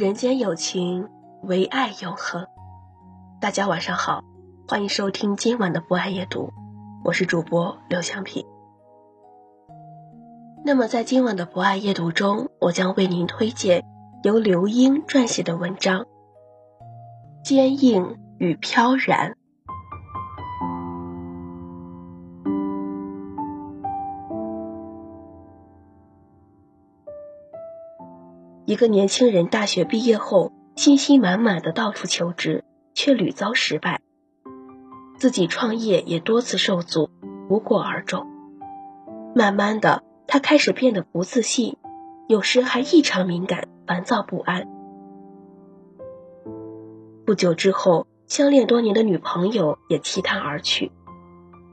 人间有情，唯爱永恒。大家晚上好，欢迎收听今晚的博爱夜读，我是主播刘香平。那么在今晚的博爱夜读中，我将为您推荐由刘英撰写的文章《坚硬与飘然》。一个年轻人大学毕业后，信心满满的到处求职，却屡遭失败。自己创业也多次受阻，无果而终。慢慢的，他开始变得不自信，有时还异常敏感、烦躁不安。不久之后，相恋多年的女朋友也弃他而去。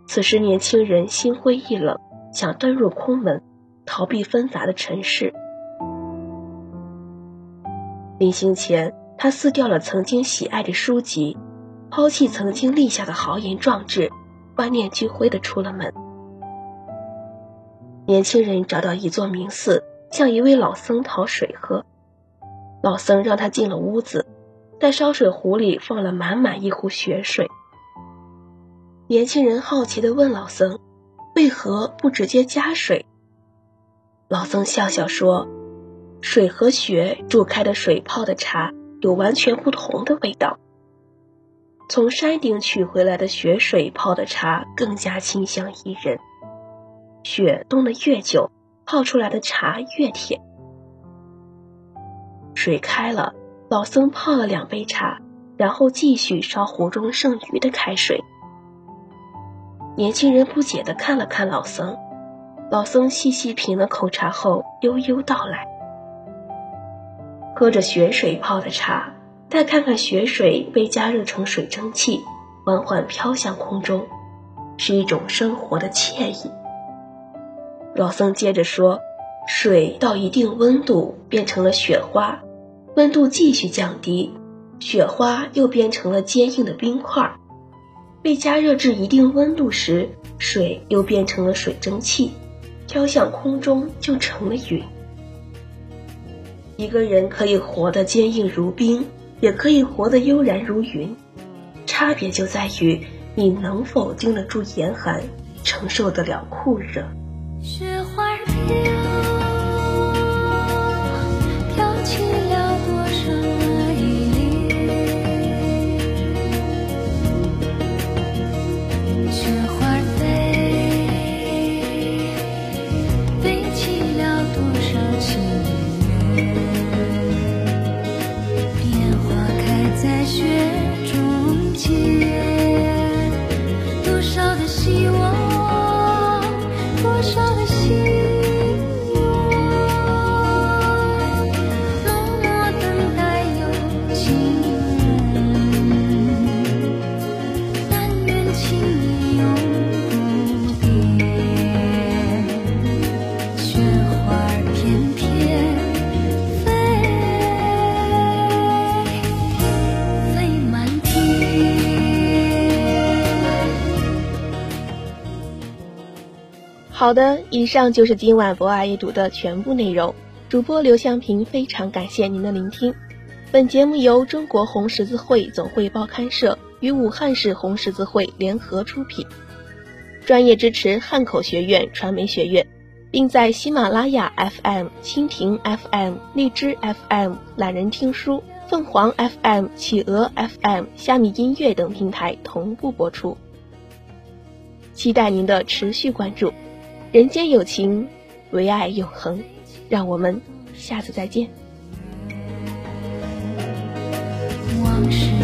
此时，年轻人心灰意冷，想遁入空门，逃避纷杂的尘世。临行前，他撕掉了曾经喜爱的书籍，抛弃曾经立下的豪言壮志，万念俱灰的出了门。年轻人找到一座名寺，向一位老僧讨水喝。老僧让他进了屋子，在烧水壶里放了满满一壶血水。年轻人好奇的问老僧：“为何不直接加水？”老僧笑笑说。水和雪煮开的水泡的茶有完全不同的味道。从山顶取回来的雪水泡的茶更加清香宜人。雪冻得越久，泡出来的茶越甜。水开了，老僧泡了两杯茶，然后继续烧壶中剩余的开水。年轻人不解地看了看老僧，老僧细细品了口茶后，悠悠道来。喝着雪水泡的茶，再看看雪水被加热成水蒸气，缓缓飘向空中，是一种生活的惬意。老僧接着说：“水到一定温度变成了雪花，温度继续降低，雪花又变成了坚硬的冰块。被加热至一定温度时，水又变成了水蒸气，飘向空中就成了云。”一个人可以活得坚硬如冰，也可以活得悠然如云，差别就在于你能否经得住严寒，承受得了酷热。雪花飘。好的，以上就是今晚博爱阅读的全部内容。主播刘向平非常感谢您的聆听。本节目由中国红十字会总会报刊社与武汉市红十字会联合出品，专业支持汉口学院传媒学院，并在喜马拉雅 FM、蜻蜓 FM、荔枝 FM、懒人听书、凤凰 FM、企鹅 FM、虾米音乐等平台同步播出。期待您的持续关注。人间有情，唯爱永恒。让我们下次再见。往事。